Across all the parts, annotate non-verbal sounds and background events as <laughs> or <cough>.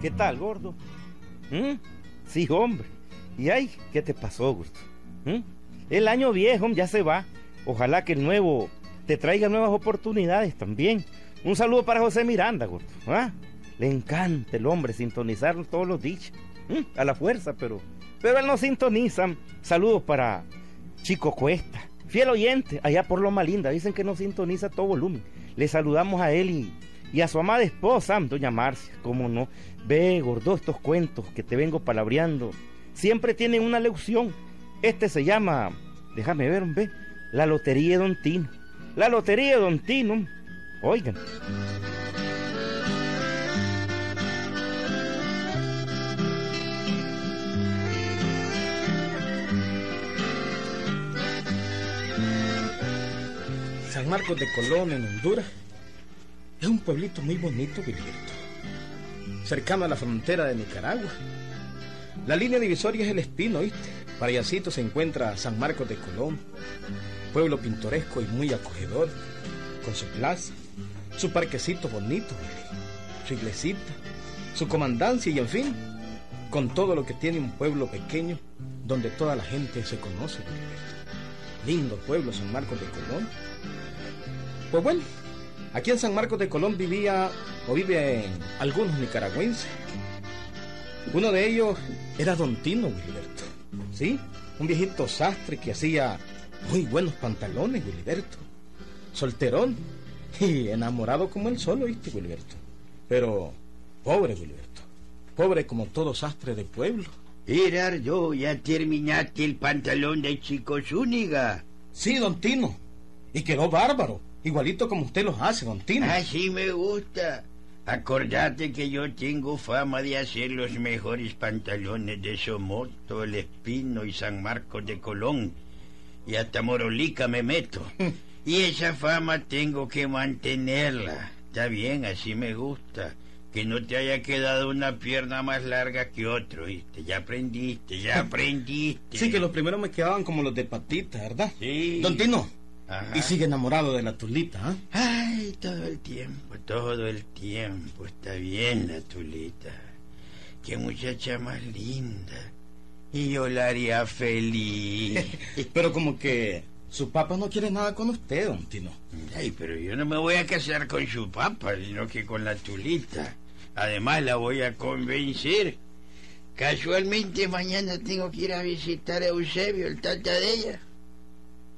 ¿Qué tal, gordo? ¿Mm? Sí, hombre. ¿Y ay, qué te pasó, gordo? ¿Mm? El año viejo ya se va. Ojalá que el nuevo te traiga nuevas oportunidades también. Un saludo para José Miranda, gordo. ¿Ah? Le encanta el hombre sintonizar todos los dichos. ¿Mm? A la fuerza, pero, pero él no sintoniza. Saludos para Chico Cuesta. Fiel oyente, allá por Loma Linda. Dicen que no sintoniza todo volumen. Le saludamos a él y, y a su amada esposa, doña Marcia. ¿Cómo no? Ve, gordo, estos cuentos que te vengo palabreando. Siempre tienen una lección. Este se llama, déjame ver, ve, la Lotería de Don Tino. La Lotería de Don Tino. Oigan. San Marcos de Colón, en Honduras, es un pueblito muy bonito, Gilberto. Cercano a la frontera de Nicaragua. La línea divisoria es el Espino, ¿viste? Para allácito se encuentra San Marcos de Colón, pueblo pintoresco y muy acogedor, con su plaza, su parquecito bonito, su iglesita, su comandancia y en fin, con todo lo que tiene un pueblo pequeño donde toda la gente se conoce, Gilberto. Lindo pueblo San Marcos de Colón. Pues bueno, aquí en San Marcos de Colón vivía o viven algunos nicaragüenses. Uno de ellos era Don Tino Gilberto. ¿Sí? Un viejito sastre que hacía muy buenos pantalones, Gilberto. Solterón y enamorado como él solo, ¿viste, Gilberto? Pero pobre, Gilberto. Pobre como todo sastre de pueblo. Gerardo, ya terminaste el pantalón de Chico Zúñiga. Sí, Don Tino. Y quedó bárbaro. Igualito como usted los hace, Don Tino. Así me gusta. Acordate que yo tengo fama de hacer los mejores pantalones de Somoto, El Espino y San Marcos de Colón. Y hasta Morolica me meto. y esa fama tengo que mantenerla. Está bien, así me gusta. Que no te haya quedado una pierna más larga que otro, ¿viste? Ya aprendiste, ya aprendiste. Sí, que los primeros me quedaban como los de patita, ¿verdad? Sí. Don Tino. Ajá. Y sigue enamorado de la tulita, ¿ah? Ay, todo el tiempo, todo el tiempo. Está bien la tulita. Qué muchacha más linda. Y yo la haría feliz. <laughs> Pero como que su papá no quiere nada con usted, Don Tino. Ay, pero yo no me voy a casar con su papá, sino que con la tulita. Además la voy a convencer. Casualmente mañana tengo que ir a visitar a Eusebio, el tata de ella.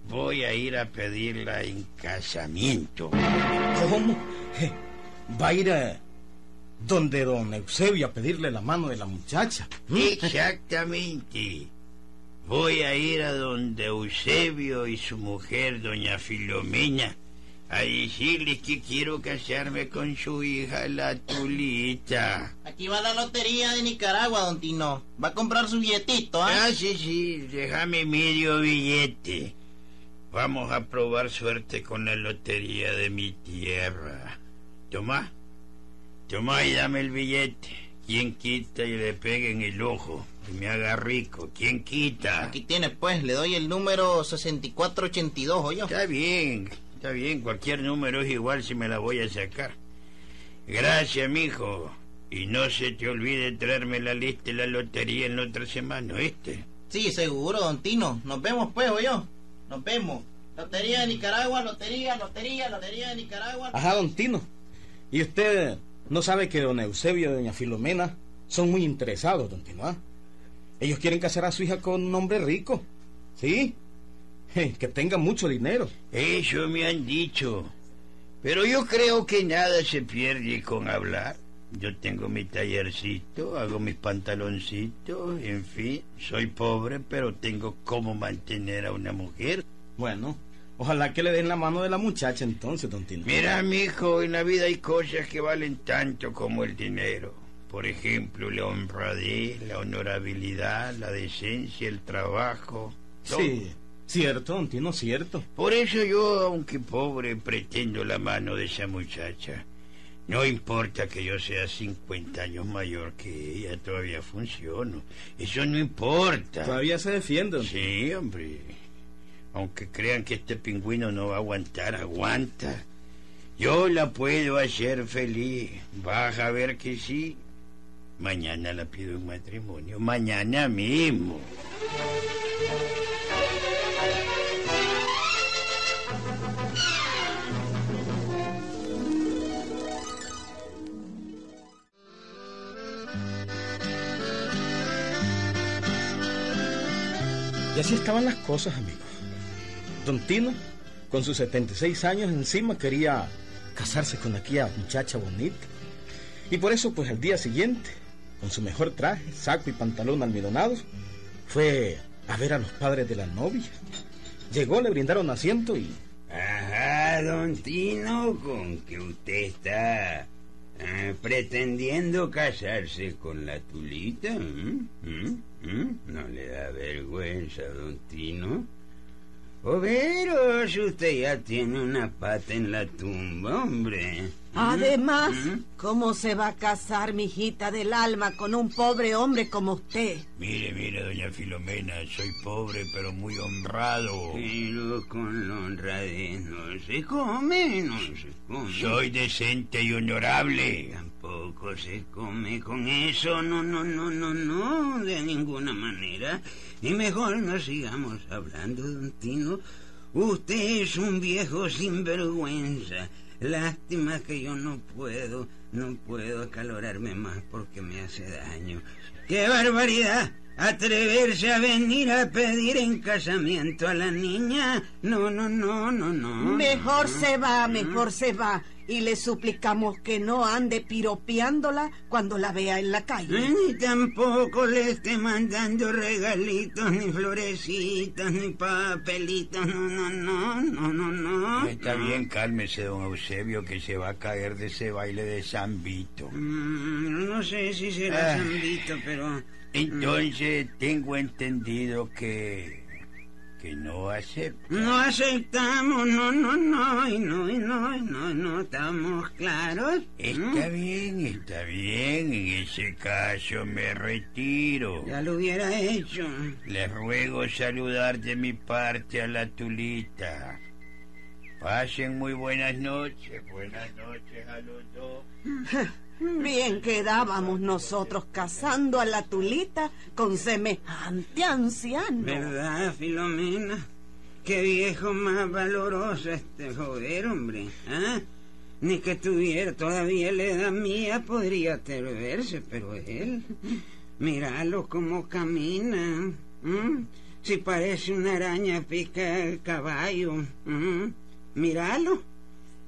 Voy a ir a pedirla en casamiento. ¿Cómo? Eh, ¿Va a ir a donde don Eusebio a pedirle la mano de la muchacha? ¿Mm? Exactamente. Voy a ir a donde Eusebio y su mujer, doña Filomena, a decirles que quiero casarme con su hija, la Tulita. Aquí va la lotería de Nicaragua, don Tino. Va a comprar su billetito, ¿ah? Ah, sí, sí, déjame medio billete. Vamos a probar suerte con la lotería de mi tierra. Toma, toma y dame el billete. ¿Quién quita y le pegue en el ojo? Y me haga rico. ¿Quién quita? Aquí tiene, pues, le doy el número 6482, ¿oyó? Está bien, está bien. Cualquier número es igual si me la voy a sacar. Gracias, mijo. Y no se te olvide traerme la lista de la lotería en la otra semana, ¿oíste? Sí, seguro, don Tino. Nos vemos, pues, ¿oyó? Nos vemos. Lotería de Nicaragua, lotería, lotería, lotería de Nicaragua. Ajá, Don Tino. ¿Y usted no sabe que don Eusebio y doña Filomena son muy interesados, Don Tino? ah? Ellos quieren casar a su hija con un hombre rico. ¿Sí? Que tenga mucho dinero. Eso me han dicho. Pero yo creo que nada se pierde con hablar. Yo tengo mi tallercito, hago mis pantaloncitos, en fin, soy pobre, pero tengo cómo mantener a una mujer. Bueno, ojalá que le den la mano de la muchacha entonces, Don Tino. Mira, mijo, en la vida hay cosas que valen tanto como el dinero. Por ejemplo, la honradez, la honorabilidad, la decencia, el trabajo. todo. Sí, cierto, Don Tino, cierto. Por eso yo, aunque pobre, pretendo la mano de esa muchacha. No importa que yo sea 50 años mayor que ella, todavía funciono. Eso no importa. Todavía se defiende. Sí, hombre. Aunque crean que este pingüino no va a aguantar, aguanta. Yo la puedo hacer feliz. Vas a ver que sí. Mañana la pido en matrimonio. Mañana mismo. Y así estaban las cosas, amigos. Don Tino, con sus 76 años encima, quería casarse con aquella muchacha bonita. Y por eso, pues al día siguiente, con su mejor traje, saco y pantalón almidonados, fue a ver a los padres de la novia. Llegó, le brindaron asiento y... Ajá, don Tino, con que usted está eh, pretendiendo casarse con la tulita. ¿No le da vergüenza, don Tino? O veros, usted ya tiene una pata en la tumba, hombre. Además. ¿cómo se va a casar mi hijita del alma con un pobre hombre como usted? Mire, mire, doña Filomena, soy pobre pero muy honrado. Pero con la honradez no se come, no se come. Soy decente y honorable. Tampoco se come con eso, no, no, no, no, no, de ninguna manera. Y mejor no sigamos hablando, don Tino. Usted es un viejo sinvergüenza. Lástima que yo no puedo, no puedo acalorarme más porque me hace daño. ¡Qué barbaridad! ¿Atreverse a venir a pedir en casamiento a la niña? No, no, no, no, no. Mejor no. se va, mejor se va. Y le suplicamos que no ande piropeándola cuando la vea en la calle. Ni tampoco le esté mandando regalitos, ni florecitas, ni papelitos. No, no, no, no, no, no. Está no. bien, cálmese, don Eusebio, que se va a caer de ese baile de San Vito. Mm, no sé si será. San Vito, pero... Entonces, tengo entendido que... que no acepta. No aceptamos, no, no, no, y no, y no, y no, no, estamos claros. Está bien, está bien. En ese caso me retiro. Ya lo hubiera hecho. Les ruego saludar de mi parte a la tulita. Pasen muy buenas noches. Buenas noches a los dos. Bien quedábamos nosotros casando a la tulita con semejante anciano. ¿Verdad, Filomena? Qué viejo más valoroso este joder, hombre. ¿ah? Ni que tuviera todavía la edad mía podría atreverse, pero él... Míralo cómo camina. Si parece una araña pica el caballo. ¿m? Míralo.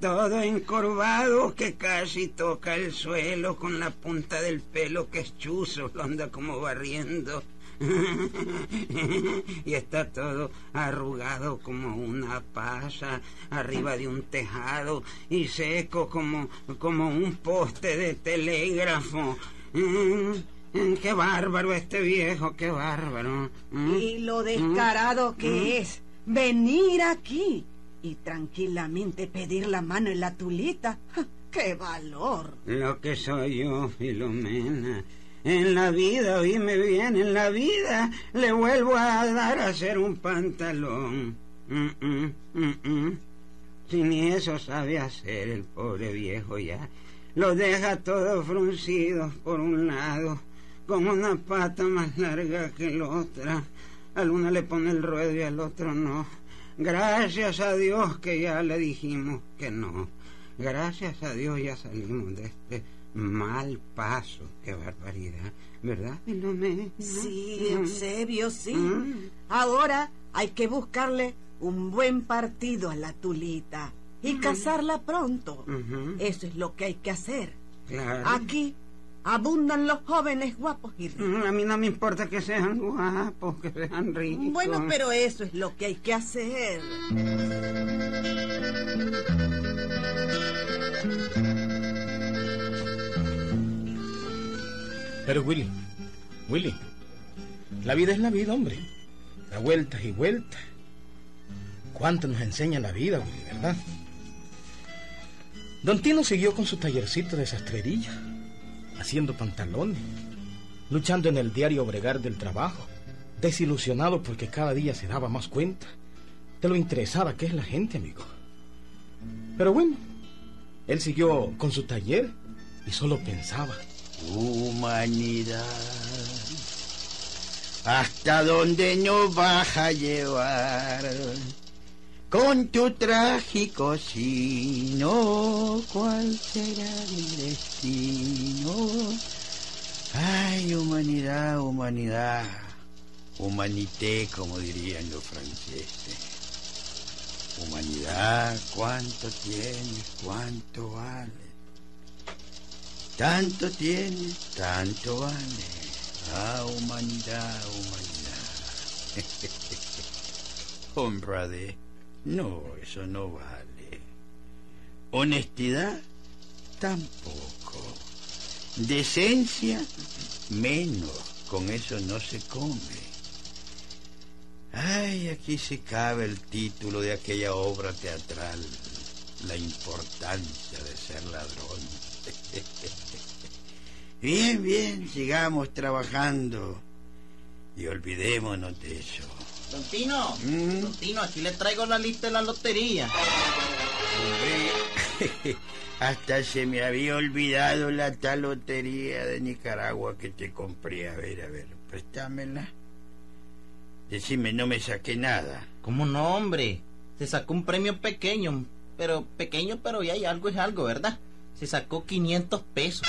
Todo encorvado que casi toca el suelo con la punta del pelo que es chuzo, lo anda como barriendo. <laughs> y está todo arrugado como una pasa arriba de un tejado y seco como, como un poste de telégrafo. Mm, qué bárbaro este viejo, qué bárbaro. Mm. Y lo descarado que es venir aquí y tranquilamente pedir la mano en la tulita. ¡Qué valor! Lo que soy yo, Filomena. En la vida, oíme bien, en la vida le vuelvo a dar a hacer un pantalón. Mm, mm, mm, mm. Si ni eso sabe hacer el pobre viejo ya. Lo deja todo fruncido por un lado, con una pata más larga que la otra. Al uno le pone el ruedo y al otro no. Gracias a Dios que ya le dijimos que no. Gracias a Dios ya salimos de este mal paso. Qué barbaridad. ¿Verdad, Filomena? Sí, Mm. Eusebio, sí. Mm. Ahora hay que buscarle un buen partido a la tulita y casarla pronto. Eso es lo que hay que hacer. Claro. Aquí abundan los jóvenes guapos y ricos. Mm, A mí no me importa que sean guapos, que sean ricos. Bueno, pero eso es lo que hay que hacer. Pero Willy, Willy, la vida es la vida, hombre. Da vueltas y vueltas. ¿Cuánto nos enseña la vida, Willy, verdad? Don Tino siguió con su tallercito de sastrería, haciendo pantalones, luchando en el diario bregar del trabajo, desilusionado porque cada día se daba más cuenta de lo interesada que es la gente, amigo. Pero bueno, él siguió con su taller y solo pensaba, humanidad. ¿Hasta dónde nos vas a llevar? Con tu trágico sino, ¿cuál será mi destino? Ay, humanidad, humanidad. Humanité, como dirían los franceses. Humanidad, ¿cuánto tienes? ¿Cuánto vale? Tanto tienes, tanto vale. Ah, humanidad, humanidad. <laughs> Honradez. No, eso no vale. Honestidad, tampoco. Decencia, menos. Con eso no se come. Ay, aquí se cabe el título de aquella obra teatral, la importancia de ser ladrón. <laughs> Bien, bien, sigamos trabajando y olvidémonos de eso. Don Tino, Mm. Don Tino, aquí le traigo la lista de la lotería. Hombre, <laughs> hasta se me había olvidado la tal lotería de Nicaragua que te compré. A ver, a ver, préstamela. Decime, no me saqué nada. ¿Cómo no, hombre? Se sacó un premio pequeño, pero pequeño, pero ya hay algo es algo, ¿verdad? Se sacó 500 pesos.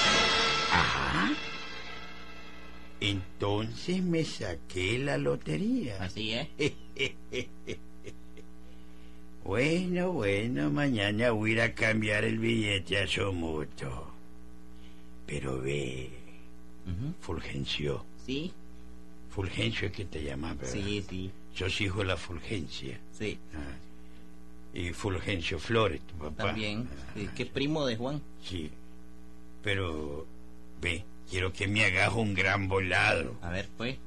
Entonces me saqué la lotería. Así es. <laughs> Bueno, bueno, mañana voy a ir a cambiar el billete a Somoto. Pero ve. Fulgencio. Sí, Fulgencio es que te llamas, ¿verdad? sí, sí, Sos hijo de la Fulgencia. sí. Ah. Y Fulgencio Flores, tu papá. También. Ah, Sí, que es primo de Juan. sí. Pero, ve, quiero que me hagas un gran volado. A ver, pues.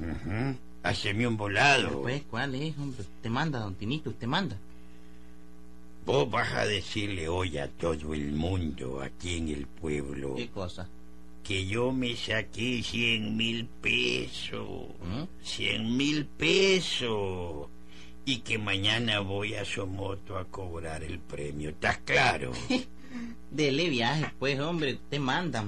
Ujú. Haceme un volado. Pues, ¿cuál es, hombre? Usted manda, don Tinito, usted manda. Vos vas a decirle hoy a todo el mundo aquí en el pueblo ¿Qué cosa? que yo me saqué cien mil pesos. ¿Mm? Cien mil pesos. Y que mañana voy a Somoto a cobrar el premio. ¿Estás claro? <laughs> Dele viaje, pues, hombre, usted manda.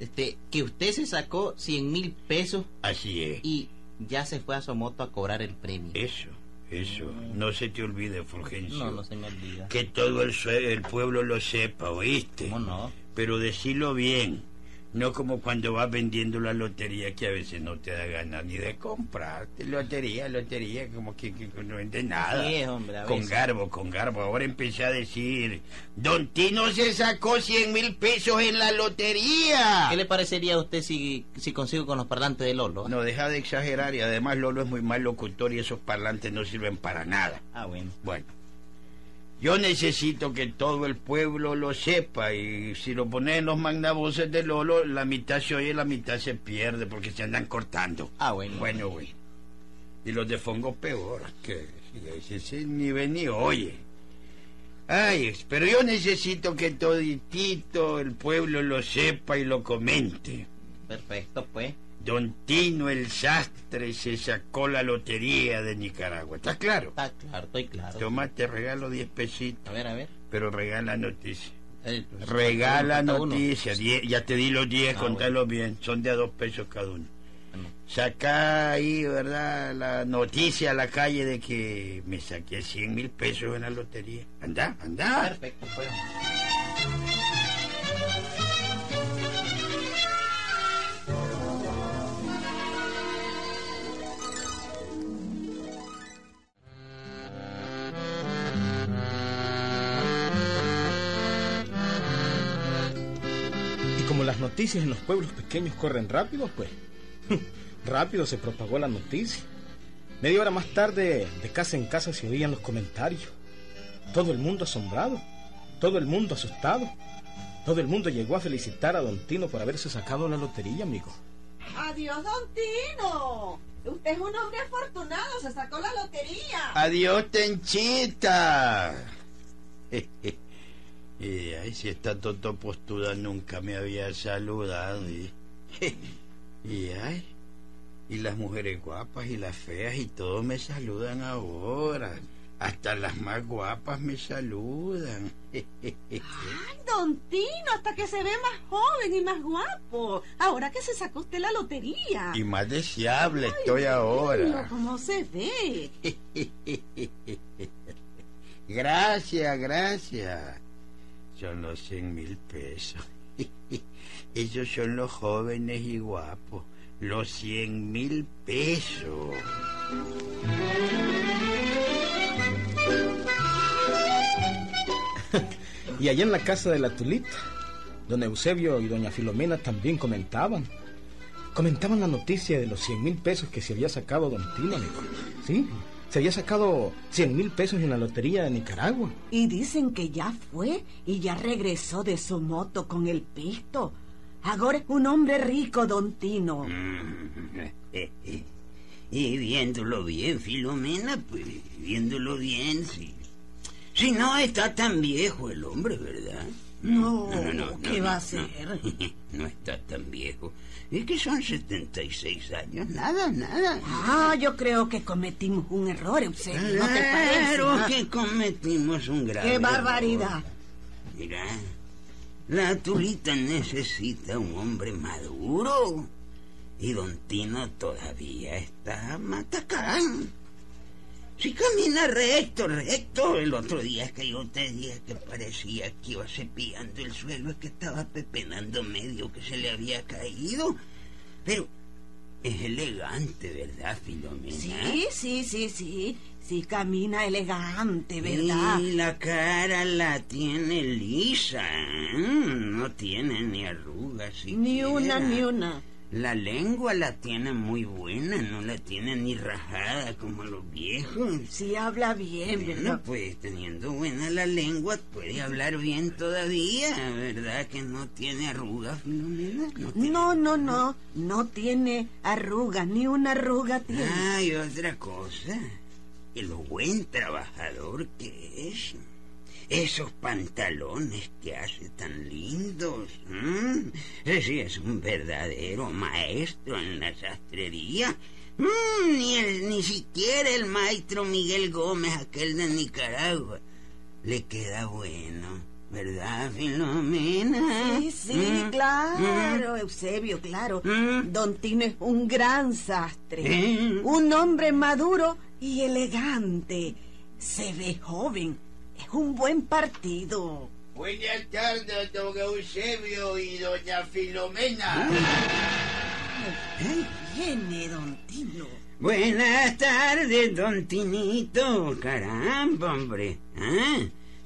Este, que usted se sacó 100 mil pesos Así es. y ya se fue a Somoto a cobrar el premio. Eso, eso. No se te olvide, Fulgencio. No, no se me olvida. Que todo el, el pueblo lo sepa, ¿oíste? ¿Cómo no? Pero decirlo bien. No como cuando vas vendiendo la lotería que a veces no te da ganas ni de comprarte. Lotería, lotería, como que, que no vende nada. Sí, hombre, con garbo, con garbo. Ahora empecé a decir, Don Tino se sacó cien mil pesos en la lotería. ¿Qué le parecería a usted si, si consigo con los parlantes de Lolo? No, deja de exagerar y además Lolo es muy mal locutor y esos parlantes no sirven para nada. Ah, bueno. Bueno, yo necesito que todo el pueblo lo sepa y si lo pones en los magnavoces de Lolo, la mitad se oye y la mitad se pierde porque se andan cortando. Ah, bueno. Bueno, bueno. Y los de Fongo peor, que ese, ni ve ni oye. Ay, pero yo necesito que toditito el pueblo lo sepa y lo comente. Perfecto, pues. Don Tino el Sastre se sacó la lotería de Nicaragua. ¿Está claro? Está claro, estoy claro. Toma, te regalo 10 pesitos, A ver, a ver. pero regala noticia. El- Regala falta uno. noticia. die- ya te di los 10, Ah, contalo bien. Son de a dos pesos cada uno. Saca ahí, ¿verdad? La noticia a la calle de que me saqué 100 mil pesos en la lotería. Anda, anda. Perfecto, pues. Noticias en los pueblos pequeños corren rápido, pues <laughs> rápido se propagó la noticia. Media hora más tarde, de casa en casa se oían los comentarios. Todo el mundo asombrado, todo el mundo asustado. Todo el mundo llegó a felicitar a Don Tino por haberse sacado la lotería, amigo. Adiós, don Tino. Usted es un hombre afortunado, se sacó la lotería. Adiós, Tenchita. <laughs> y ay, si esta toto postuda nunca me había saludado. Y, <laughs> y ay, y las mujeres guapas y las feas y todos me saludan ahora. Hasta las más guapas me saludan. <laughs> Ay, don Tino, hasta que se ve más joven y más guapo. Ahora que se sacó usted la lotería. Y más deseable estoy ahora. cómo se ve. <laughs> Gracias, gracias. Son los cien mil pesos. <laughs> Esos son los jóvenes y guapos. Los cien mil pesos. <laughs> Y allá en la casa de la Tulita, don Eusebio y doña Filomena también comentaban. Comentaban la noticia de los 100 mil pesos que se había sacado don Tino, amigo. ¿Sí? Se había sacado 100 mil pesos en la lotería de Nicaragua. Y dicen que ya fue y ya regresó de su moto con el pisto. Ahora es un hombre rico, don Tino. <laughs> Y viéndolo bien, Filomena, pues viéndolo bien, sí. Si no está tan viejo el hombre, ¿verdad? No, ¿qué va a ser? <laughs> No está tan viejo. Es que son 76 años, nada, nada. Ah, yo creo que cometimos un error, Eusebio. ¿No te que cometimos un grave ¡Qué barbaridad! error. Mira, la Tulita necesita un hombre maduro. Y don Tino todavía está matacán. Si camina recto, recto. El otro día es que yo te dije que parecía que iba cepillando el suelo, es que estaba pepenando medio que se le había caído. Pero es elegante, ¿verdad, Filomena? Sí, sí, sí, sí. Sí, camina elegante, ¿verdad? Y la cara la tiene lisa. ¿eh? No tiene ni arrugas. Ni una, ni una. La lengua la tiene muy buena, no la tiene ni rajada como los viejos. Sí, habla bien, Bueno, ¿verdad? pues teniendo buena la lengua puede hablar bien todavía, ¿verdad? Que no tiene arrugas, Filomena. No tiene- No, no, no. No tiene arruga, ni una arruga tiene. Ah, y otra cosa, el buen trabajador que es. Esos pantalones que hace tan lindos. ¿m? Ese es un verdadero maestro en la sastrería. Mm, ni, el, ni siquiera el maestro Miguel Gómez, aquel de Nicaragua, le queda bueno. ¿Verdad, Filomena? Sí, sí, Mm, claro, Eusebio, claro. Don Tino es un gran sastre. ¿Eh? Un hombre maduro y elegante. Se ve joven. Es un buen partido. Buenas tardes, don Eusebio y doña Filomena. Viene, don Tino. Buenas tardes, don Tinito. Caramba, hombre. ¿Ah?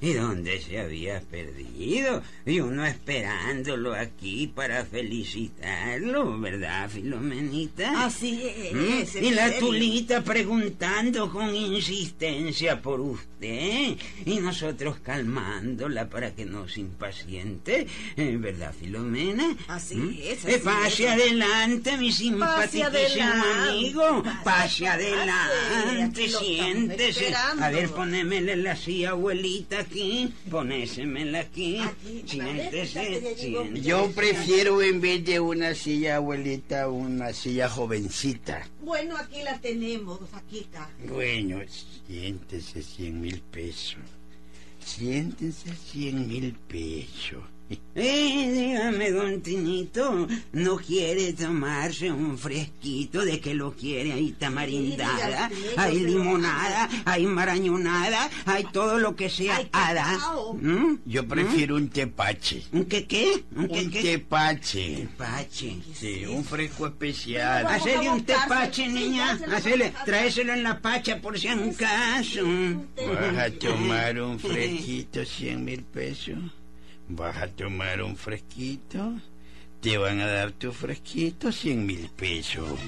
¿Y dónde se había perdido? Y uno esperándolo aquí para felicitarlo, ¿verdad, Filomenita? Así es. ¿Mm? Y la tulita preguntando con insistencia por usted y nosotros calmándola para que no se impaciente, ¿eh, ¿verdad, Filomena? Así ¿Mm? es, Eh, así pase es. adelante, mi simpaticísimo amigo. Pase Pase, adelante, estamos siéntese. A ver, ponémele la silla, abuelita, aquí. Ponésemela aquí. Aquí, Siéntese. Yo prefiero en vez de una silla abuelita, una silla jovencita. Bueno, aquí la tenemos. Aquí está. Bueno, siéntese cien mil pesos. Siéntense cien mil pesos. Eh, dígame, don Tinito, ¿no quiere tomarse un fresquito de que lo quiere? Hay tamarindada, hay pero- limonada, hay marañonada, hay todo lo que sea hada. ¿Mm? Yo prefiero un tepache. ¿Un qué qué? ¿Un qué Un qué? tepache. Tepache. Sí, un fresco especial. Hacele un tepache, niña. Hacele, tráeselo en la pacha por si acaso. ¿Vas a tomar un fresquito cien mil pesos? ¿Vas a tomar un fresquito? Te van a dar tu fresquito cien mil pesos.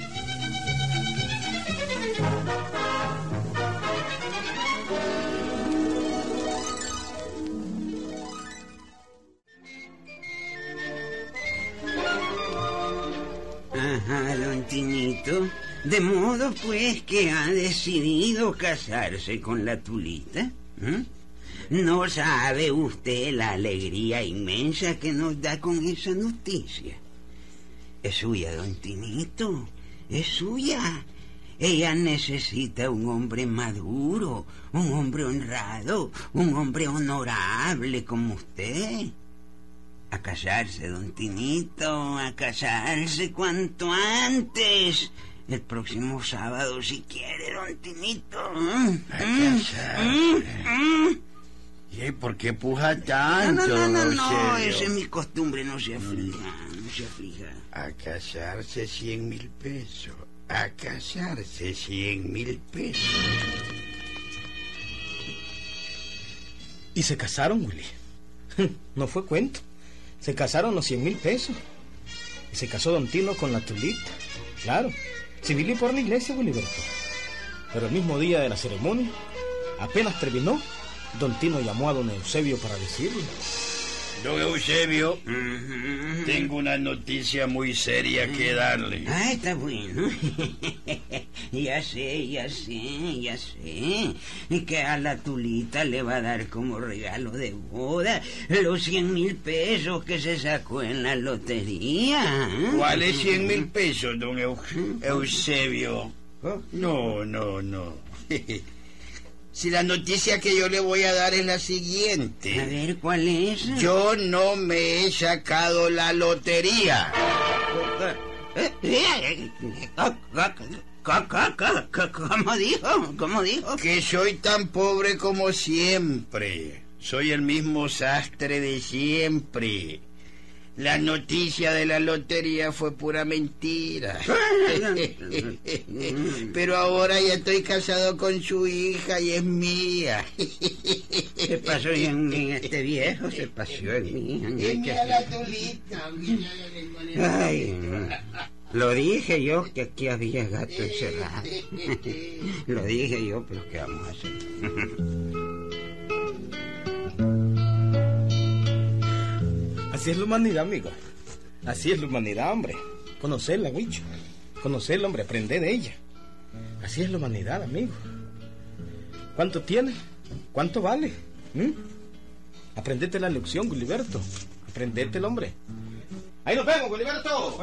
Ajá, don Tinito. De modo pues que ha decidido casarse con la tulita. ¿m? No sabe usted la alegría inmensa que nos da con esa noticia. Es suya, don Tinito. Es suya. Ella necesita un hombre maduro, un hombre honrado, un hombre honorable como usted. A casarse, don Tinito, a casarse cuanto antes. El próximo sábado, si quiere, don Tinito. A casarse. ¿Y por qué puja No, tanto, no, no, no, no, esa es mi costumbre, no se aflija, no se aflija. A casarse cien mil pesos. A casarse cien mil pesos. Y se casaron, Willy. <laughs> No fue cuento. Se casaron los cien mil pesos. Y se casó Don Tino con la Tulita. Claro. Civil y por la iglesia, Willyberto. Pero el mismo día de la ceremonia, apenas terminó, Don Tino llamó a Don Eusebio para decirle. Don Eusebio, tengo una noticia muy seria que darle. Ah, está bueno. <laughs> ya sé, ya sé, ya sé. Que a la tulita le va a dar como regalo de boda los cien mil pesos que se sacó en la lotería. ¿Cuáles cien mil pesos, don Eu- Eusebio? Oh, No, no, no. <laughs> Si la noticia que yo le voy a dar es la A siguiente. ver, ¿cuál es? Yo no me he sacado la lotería. ¿Cómo dijo? ¿Cómo dijo? Que soy tan pobre como siempre. Soy el mismo sastre de siempre. La noticia de la lotería fue pura mentira. <laughs> Pero ahora ya estoy casado con su hija y es mía. Se pasó en mí este viejo, se pasó en mí. Es mía la tulita. Ay, lo dije yo que aquí había gato encerrado. <laughs> lo dije yo, pero ¿qué vamos a hacer? Así es la humanidad, amigo. Así es la humanidad, hombre. Conocerla, Huicho. Conocerla, hombre, aprender de ella. Así es la humanidad, amigo. ¿Cuánto tiene? ¿Cuánto vale? ¿Mm? Aprendete la lección, Gulliberto. Aprendete el hombre. Ahí nos vemos, Gulliberto.